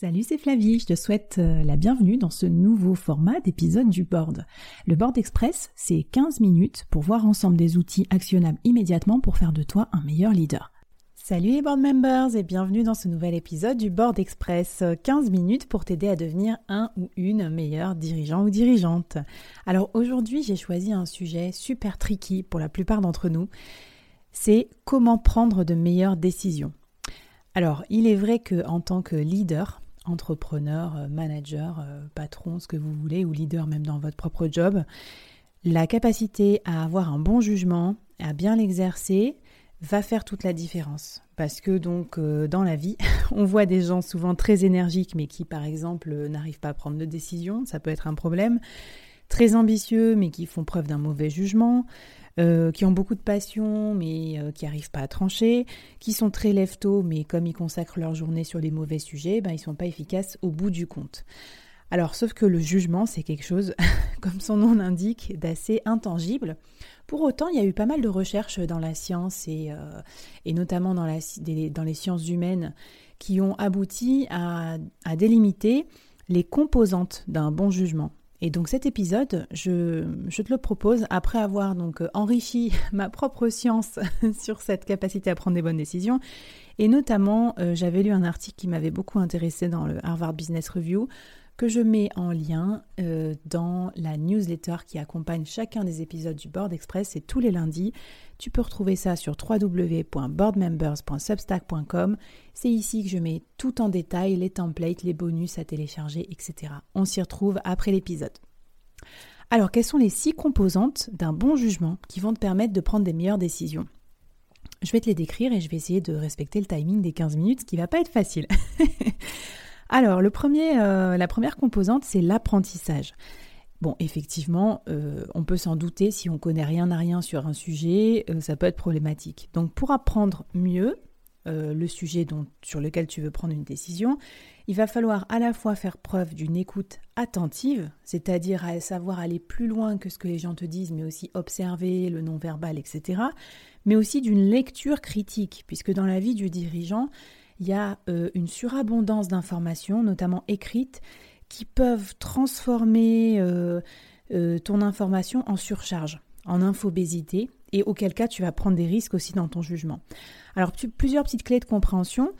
Salut, c'est Flavie, je te souhaite euh, la bienvenue dans ce nouveau format d'épisode du board. Le board express, c'est 15 minutes pour voir ensemble des outils actionnables immédiatement pour faire de toi un meilleur leader. Salut les board members et bienvenue dans ce nouvel épisode du board express. 15 minutes pour t'aider à devenir un ou une meilleure dirigeant ou dirigeante. Alors aujourd'hui, j'ai choisi un sujet super tricky pour la plupart d'entre nous. C'est comment prendre de meilleures décisions. Alors, il est vrai que en tant que leader, entrepreneur, euh, manager, euh, patron, ce que vous voulez, ou leader même dans votre propre job, la capacité à avoir un bon jugement, à bien l'exercer, va faire toute la différence. Parce que donc euh, dans la vie, on voit des gens souvent très énergiques mais qui par exemple n'arrivent pas à prendre de décision, ça peut être un problème. Très ambitieux mais qui font preuve d'un mauvais jugement. Euh, qui ont beaucoup de passion mais euh, qui n'arrivent pas à trancher, qui sont très lève mais comme ils consacrent leur journée sur les mauvais sujets, ben, ils ne sont pas efficaces au bout du compte. Alors, sauf que le jugement, c'est quelque chose, comme son nom l'indique, d'assez intangible. Pour autant, il y a eu pas mal de recherches dans la science et, euh, notamment dans, les sciences humaines qui ont abouti à délimiter les composantes d'un bon jugement. Et donc cet épisode, je, te le propose après avoir donc euh, enrichi ma propre science sur cette capacité à prendre des bonnes décisions. Et notamment, euh, j'avais lu un article qui m'avait beaucoup intéressé dans le Harvard Business Review que je mets en lien euh, dans la newsletter qui accompagne chacun des épisodes du Board Express. C'est tous les lundis. Tu peux retrouver ça sur www.boardmembers.substack.com. C'est ici que je mets tout en détail, les templates, les bonus à télécharger, etc. On s'y retrouve après l'épisode. Alors, quelles sont les six composantes d'un bon jugement qui vont te permettre de prendre des meilleures décisions? Je vais te les décrire et je vais essayer de respecter le timing des 15 minutes, ce qui va pas être facile. Alors, euh, la première composante, c'est l'apprentissage. Bon, effectivement, euh, on peut s'en douter, si on connaît rien à rien sur un sujet, euh, ça peut être problématique. Donc, pour apprendre mieux le sujet sur lequel tu veux prendre une décision, il va falloir à la fois faire preuve d'une écoute attentive, c'est-à-dire à savoir aller plus loin que ce que les gens te disent, mais aussi observer le non-verbal, etc., mais aussi d'une lecture critique, puisque dans la vie du dirigeant, il y a euh, une surabondance d'informations, notamment écrites, qui peuvent transformer euh, euh, ton information en surcharge, en infobésité, et auquel cas tu vas prendre des risques aussi dans ton jugement. Alors plusieurs petites clés de compréhension.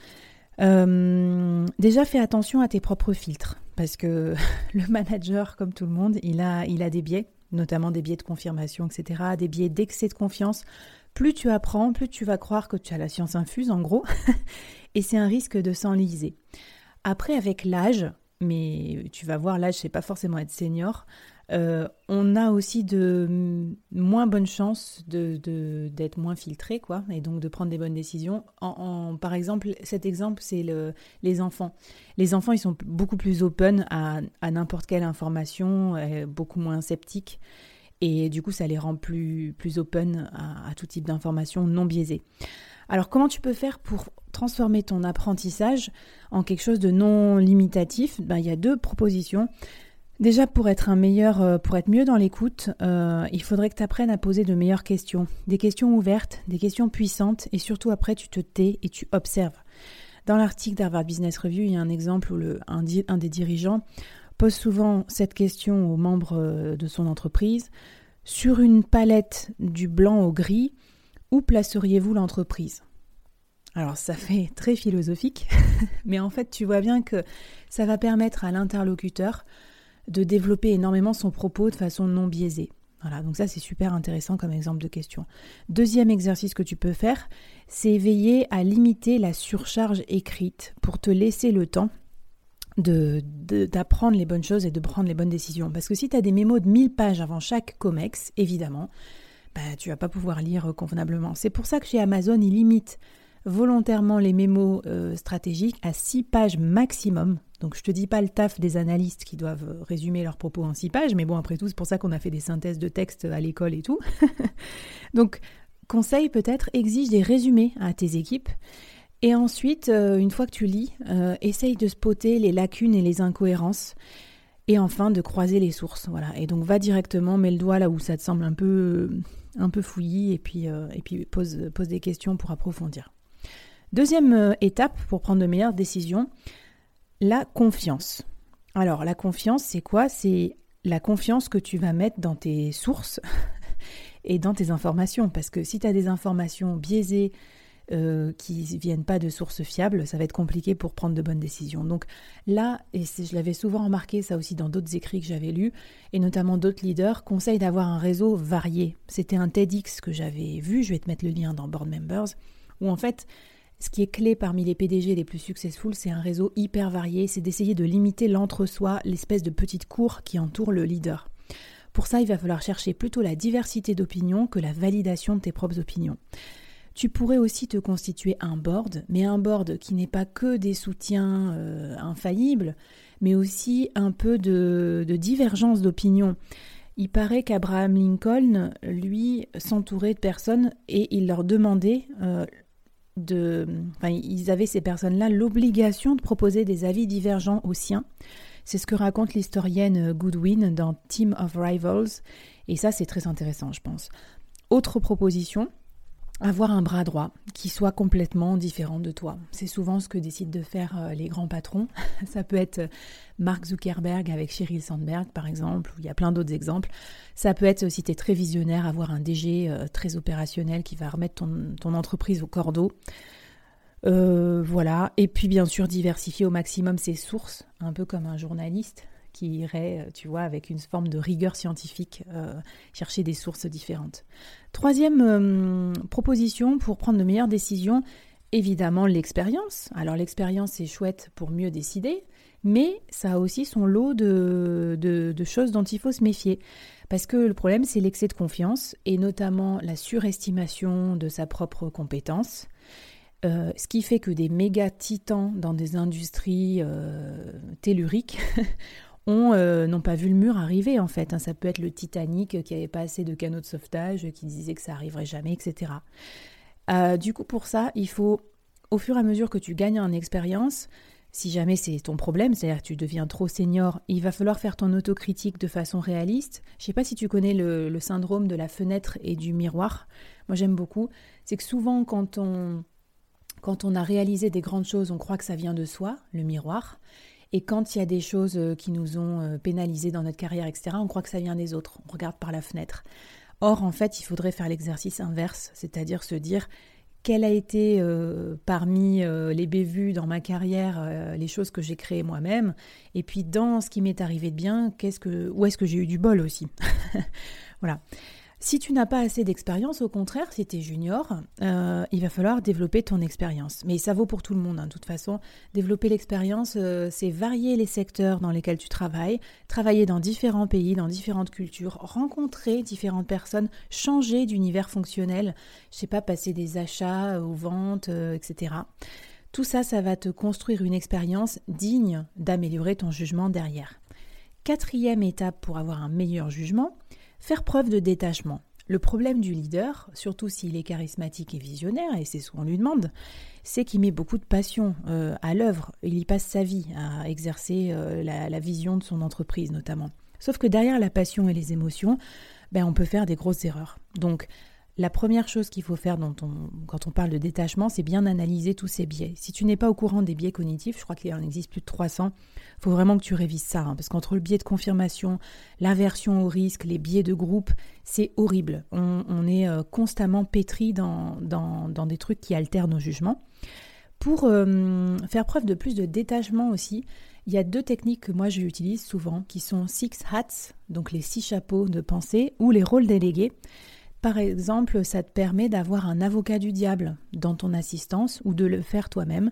déjà fais attention à tes propres filtres, parce que le manager, comme tout le monde, il a, il a des biais, notamment des biais de confirmation, etc., des biais d'excès de confiance. Plus tu apprends, plus tu vas croire que tu as la science infuse, en gros, et c'est un risque de s'enliser. Après, avec l'âge, mais tu vas voir, l'âge, c'est pas forcément être senior, euh, on a aussi de moins bonnes chances d'être de, d'être moins filtré, quoi, et donc de prendre des bonnes décisions. En, par exemple, cet exemple, c'est le, les enfants. Les enfants, ils sont beaucoup plus open à, à n'importe quelle information, euh, beaucoup moins sceptiques, et du coup, ça les rend plus, plus open à, tout type d'informations non biaisées. Alors comment tu peux faire pour transformer ton apprentissage en quelque chose de non limitatif? Ben, Il y a deux propositions. Déjà, pour être un meilleur, euh, pour être mieux dans l'écoute, euh, il faudrait que tu apprennes à poser de meilleures questions. Des questions ouvertes, des questions puissantes, et surtout après, tu te tais et tu observes. Dans l'article d'Harvard Business Review, il y a un exemple où un des dirigeants pose souvent cette question aux membres euh, de son entreprise. Sur une palette du blanc au gris, où placeriez-vous l'entreprise? Alors ça fait très philosophique, mais en fait tu vois bien que ça va permettre à l'interlocuteur de développer énormément son propos de façon non biaisée. Voilà, donc ça c'est super intéressant comme exemple de question. Deuxième exercice que tu peux faire, c'est veiller à limiter la surcharge écrite pour te laisser le temps d'apprendre les bonnes choses et de prendre les bonnes décisions. Parce que si tu as des mémos de 1000 pages avant chaque COMEX, évidemment, bah, tu vas pas pouvoir lire convenablement. C'est pour ça que chez Amazon, ils limitent volontairement les mémos euh, stratégiques à 6 pages maximum. Donc je te dis pas le taf des analystes qui doivent résumer leurs propos en 6 pages, mais bon après tout c'est pour ça qu'on a fait des synthèses de texte à l'école et tout. Donc conseil peut-être, exige des résumés à tes équipes. Et ensuite, euh, une fois que tu lis, euh, essaye de spotter les lacunes et les incohérences. Et enfin, de croiser les sources. Voilà. Et donc, va directement, mets le doigt là où ça te semble un peu, un peu fouillis, et puis, et puis pose, pose des questions pour approfondir. Deuxième euh, étape pour prendre de meilleures décisions, la confiance. Alors la confiance, c'est quoi? C'est la confiance que tu vas mettre dans tes sources et dans tes informations. Parce que si tu as des informations biaisées euh, qui ne viennent pas de sources fiables, ça va être compliqué pour prendre de bonnes décisions. Donc là, et je l'avais souvent remarqué, ça aussi dans d'autres écrits que j'avais lus, et notamment d'autres leaders, conseillent d'avoir un réseau varié. C'était un TEDx que j'avais vu, je vais te mettre le lien dans Board Members, où en fait ce qui est clé parmi les PDG les plus successful, c'est un réseau hyper varié, c'est d'essayer de limiter l'entre-soi, l'espèce de petite cour qui entoure le leader. Pour ça, il va falloir chercher plutôt la diversité d'opinions que la validation de tes propres opinions. Tu pourrais aussi te constituer un board, mais un board qui n'est pas que des soutiens euh, infaillibles, mais aussi un peu de, divergence d'opinion. Il paraît qu'Abraham Lincoln, lui, s'entourait de personnes et il leur demandait euh, de, ils avaient ces personnes-là l'obligation de proposer des avis divergents aux siens. C'est ce que raconte l'historienne Goodwin dans Team of Rivals, et ça c'est très intéressant, je pense. Autre proposition, avoir un bras droit qui soit complètement différent de toi. C'est souvent ce que décident de faire euh, les grands patrons. Ça peut être euh, Mark Zuckerberg avec Sheryl Sandberg par exemple, ou il y a plein d'autres exemples. Ça peut être, si tu es très visionnaire, avoir un DG euh, très opérationnel qui va remettre ton, entreprise au cordeau. voilà. Et puis bien sûr diversifier au maximum ses sources, un peu comme un journaliste qui irait, euh, tu vois, avec une forme de rigueur scientifique, euh, chercher des sources différentes. Troisième euh, proposition pour prendre de meilleures décisions, évidemment l'expérience. Alors l'expérience c'est chouette pour mieux décider, mais ça a aussi son lot de, de, choses dont il faut se méfier. Parce que le problème c'est l'excès de confiance et notamment la surestimation de sa propre compétence. ce qui fait que des méga titans dans des industries telluriques euh, n'ont pas vu le mur arriver en fait. Hein. Ça peut être le Titanic qui avait pas assez de canaux de sauvetage, qui disait que ça arriverait jamais, etc. Euh, du coup, pour ça, il faut, au fur et à mesure que tu gagnes en expérience, si jamais c'est ton problème, c'est-à-dire que tu deviens trop senior, il va falloir faire ton autocritique de façon réaliste. Je ne sais pas si tu connais le, le, syndrome de la fenêtre et du miroir. Moi, j'aime beaucoup. C'est que souvent, quand on, quand on a réalisé des grandes choses, on croit que ça vient de soi, le miroir. Et quand il y a des choses euh, qui nous ont euh, pénalisés dans notre carrière, etc., on croit que ça vient des autres. On regarde par la fenêtre. Or, en fait, il faudrait faire l'exercice inverse, c'est-à-dire se dire quelle a été euh, parmi les bévues dans ma carrière les choses que j'ai créées moi-même, et puis dans ce qui m'est arrivé de bien, qu'est-ce que, où est-ce que j'ai eu du bol aussi? voilà. Si tu n'as pas assez d'expérience, au contraire, si tu es junior, euh, il va falloir développer ton expérience. Mais ça vaut pour tout le monde, hein. de toute façon. Développer l'expérience, euh, c'est varier les secteurs dans lesquels tu travailles, travailler dans différents pays, dans différentes cultures, rencontrer différentes personnes, changer d'univers fonctionnel, je sais pas, passer des achats aux ventes, euh, etc. Tout ça, ça va te construire une expérience digne d'améliorer ton jugement derrière. Quatrième étape pour avoir un meilleur jugement, Faire preuve de détachement. Le problème du leader, surtout s'il est charismatique et visionnaire, et c'est ce qu'on lui demande, c'est qu'il met beaucoup de passion euh, à l'œuvre. Il y passe sa vie à exercer euh, la, vision de son entreprise notamment. Sauf que derrière la passion et les émotions, ben, on peut faire des grosses erreurs. Donc la première chose qu'il faut faire quand on parle de détachement, c'est bien analyser tous ces biais. Si tu n'es pas au courant des biais cognitifs, je crois qu'il en existe plus de 300, il faut vraiment que tu révises ça, hein, parce qu'entre le biais de confirmation, l'aversion au risque, les biais de groupe, c'est horrible. On, est euh, constamment pétri dans, des trucs qui altèrent nos jugements. Pour euh, faire preuve de plus de détachement aussi, il y a deux techniques que moi j'utilise souvent, qui sont six hats, donc les six chapeaux de pensée, ou les rôles délégués. Par exemple, ça te permet d'avoir un avocat du diable dans ton assistance ou de le faire toi-même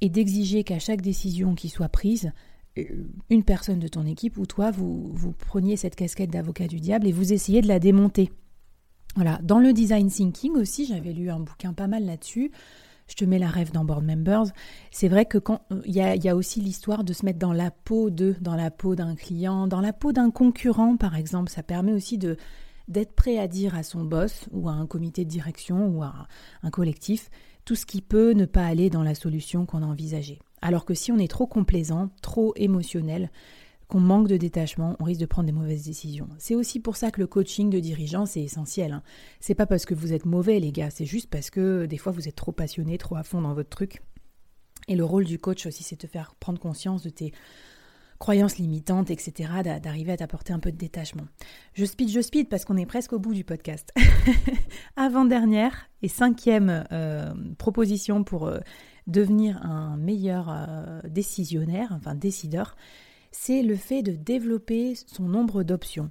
et d'exiger qu'à chaque décision qui soit prise, euh, une personne de ton équipe ou toi, vous, vous preniez cette casquette d'avocat du diable et vous essayez de la démonter. Voilà, dans le design thinking aussi, j'avais lu un bouquin pas mal là-dessus. Je te mets la rêve dans Board Members. C'est vrai que quand il y a, aussi l'histoire de se mettre dans la peau de, dans la peau d'un client, dans la peau d'un concurrent, par exemple, ça permet aussi de d'être prêt à dire à son boss ou à un comité de direction ou à un collectif tout ce qui peut ne pas aller dans la solution qu'on a envisagée. Alors que si on est trop complaisant, trop émotionnel, qu'on manque de détachement, on risque de prendre des mauvaises décisions. C'est aussi pour ça que le coaching de dirigeants, c'est essentiel. Hein. C'est pas parce que vous êtes mauvais, les gars, c'est juste parce que des fois vous êtes trop passionné, trop à fond dans votre truc. Et le rôle du coach aussi, c'est de faire prendre conscience de tes croyances limitantes, etc., d'arriver à t'apporter un peu de détachement. Je speed, je speed parce qu'on est presque au bout du podcast. Avant-dernière et cinquième euh, proposition pour euh, devenir un meilleur euh, décisionnaire, enfin décideur, c'est le fait de développer son nombre d'options.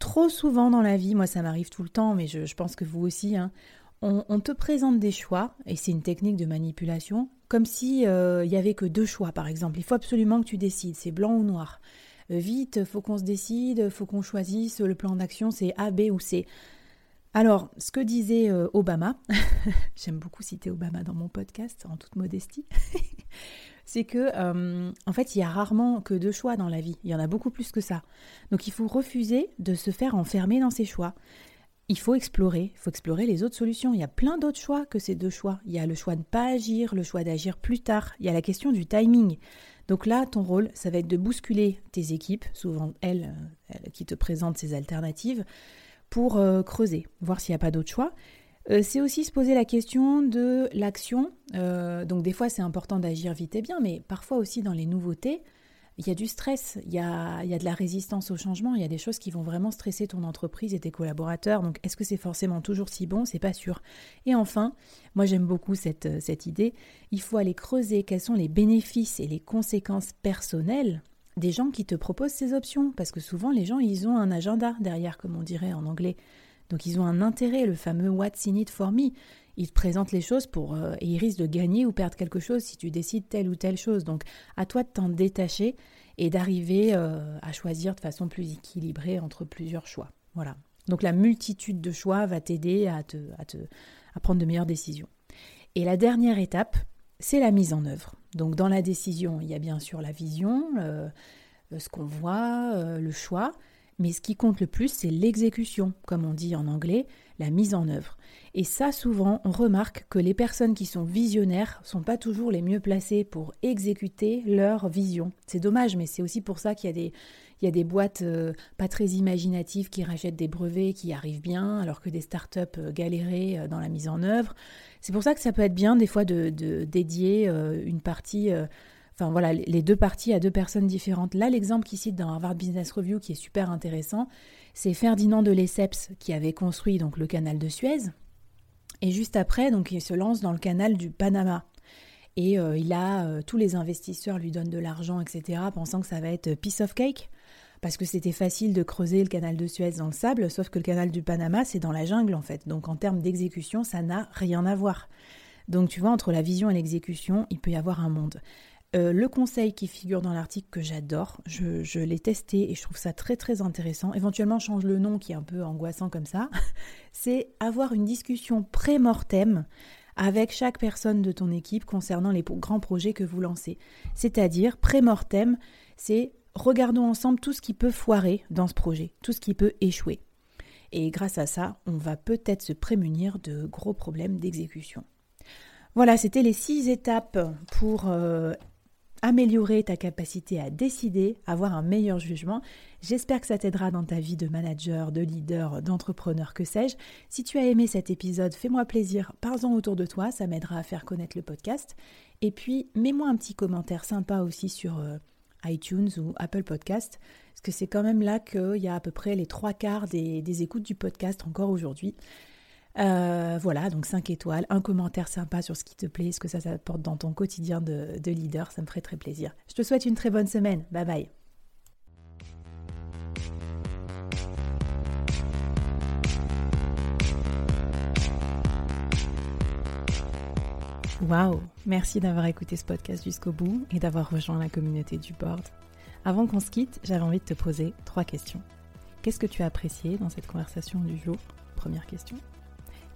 Trop souvent dans la vie, moi ça m'arrive tout le temps, mais je, pense que vous aussi, hein, on, te présente des choix, et c'est une technique de manipulation, comme si euh, il y avait que deux choix par exemple. Il faut absolument que tu décides, c'est blanc ou noir. Euh, vite, faut qu'on se décide, faut qu'on choisisse, le plan d'action c'est A, B ou C. Alors, ce que disait euh, Obama, j'aime beaucoup citer Obama dans mon podcast, en toute modestie, c'est que en fait, il y a rarement que deux choix dans la vie. Il y en a beaucoup plus que ça. Donc, il faut refuser de se faire enfermer dans ses choix. Il faut explorer, il faut explorer les autres solutions. Il y a plein d'autres choix que ces deux choix. Il y a le choix de ne pas agir, le choix d'agir plus tard. Il y a la question du timing. Donc là, ton rôle, ça va être de bousculer tes équipes, souvent elles, euh, qui te présentent ces alternatives, pour euh, creuser, voir s'il n'y a pas d'autres choix. Euh, c'est aussi se poser la question de l'action. Donc des fois c'est important d'agir vite et bien, mais parfois aussi dans les nouveautés, il y a du stress, il y a, y a de la résistance au changement, il y a des choses qui vont vraiment stresser ton entreprise et tes collaborateurs. Donc est-ce que c'est forcément toujours si bon? C'est pas sûr. Et enfin, moi j'aime beaucoup cette, euh, cette idée, il faut aller creuser quels sont les bénéfices et les conséquences personnelles des gens qui te proposent ces options, parce que souvent les gens ils ont un agenda derrière, comme on dirait en anglais. Donc ils ont un intérêt, le fameux What's in it for me? Ils te présentent les choses pour euh, et ils risquent de gagner ou perdre quelque chose si tu décides telle ou telle chose. Donc à toi de t'en détacher et d'arriver euh, à choisir de façon plus équilibrée entre plusieurs choix. Voilà. Donc la multitude de choix va t'aider à, te, à, te, à prendre de meilleures décisions. Et la dernière étape, c'est la mise en œuvre. Donc dans la décision, il y a bien sûr la vision, euh, ce qu'on voit, le choix, mais ce qui compte le plus, c'est l'exécution, comme on dit en anglais, la mise en œuvre. Et ça, souvent, on remarque que les personnes qui sont visionnaires sont pas toujours les mieux placées pour exécuter leur vision. C'est dommage, mais c'est aussi pour ça qu'il y a des, boîtes euh, pas très imaginatives qui rachètent des brevets qui arrivent bien, alors que des startups euh, galéraient euh, dans la mise en œuvre. C'est pour ça que ça peut être bien des fois de, de dédier une partie Enfin voilà, les deux parties à deux personnes différentes. Là, l'exemple qu'il cite dans Harvard Business Review qui est super intéressant, c'est Ferdinand de Lesseps qui avait construit donc le canal de Suez. Et juste après, donc il se lance dans le canal du Panama. Et euh, il euh, tous les investisseurs lui donnent de l'argent, etc., pensant que ça va être piece of cake, parce que c'était facile de creuser le canal de Suez dans le sable, sauf que le canal du Panama, c'est dans la jungle en fait. Donc en termes d'exécution, ça n'a rien à voir. Donc tu vois, entre la vision et l'exécution, il peut y avoir un monde. Euh, le conseil qui figure dans l'article que j'adore, je, l'ai testé et je trouve ça très très intéressant. Éventuellement, change le nom qui est un peu angoissant comme ça. C'est avoir une discussion pré-mortem avec chaque personne de ton équipe concernant les grands projets que vous lancez. C'est-à-dire, pré-mortem, c'est regardons ensemble tout ce qui peut foirer dans ce projet, tout ce qui peut échouer. Et grâce à ça, on va peut-être se prémunir de gros problèmes d'exécution. Voilà, c'était les six étapes pour euh, améliorer ta capacité à décider, avoir un meilleur jugement. J'espère que ça t'aidera dans ta vie de manager, de leader, d'entrepreneur, que sais-je. Si tu as aimé cet épisode, fais-moi plaisir, parle-en autour de toi, ça m'aidera à faire connaître le podcast. Et puis, mets-moi un petit commentaire sympa aussi sur euh, iTunes ou Apple Podcast, parce que c'est quand même là qu'il y a à peu près les trois quarts des écoutes du podcast encore aujourd'hui. Euh, voilà, donc 5 étoiles, un commentaire sympa sur ce qui te plaît, ce que ça t'apporte dans ton quotidien de, leader, ça me ferait très plaisir. Je te souhaite une très bonne semaine. Bye bye. Waouh Merci d'avoir écouté ce podcast jusqu'au bout et d'avoir rejoint la communauté du board. Avant qu'on se quitte, j'avais envie de te poser trois questions. Qu'est-ce que tu as apprécié dans cette conversation du jour? Première question.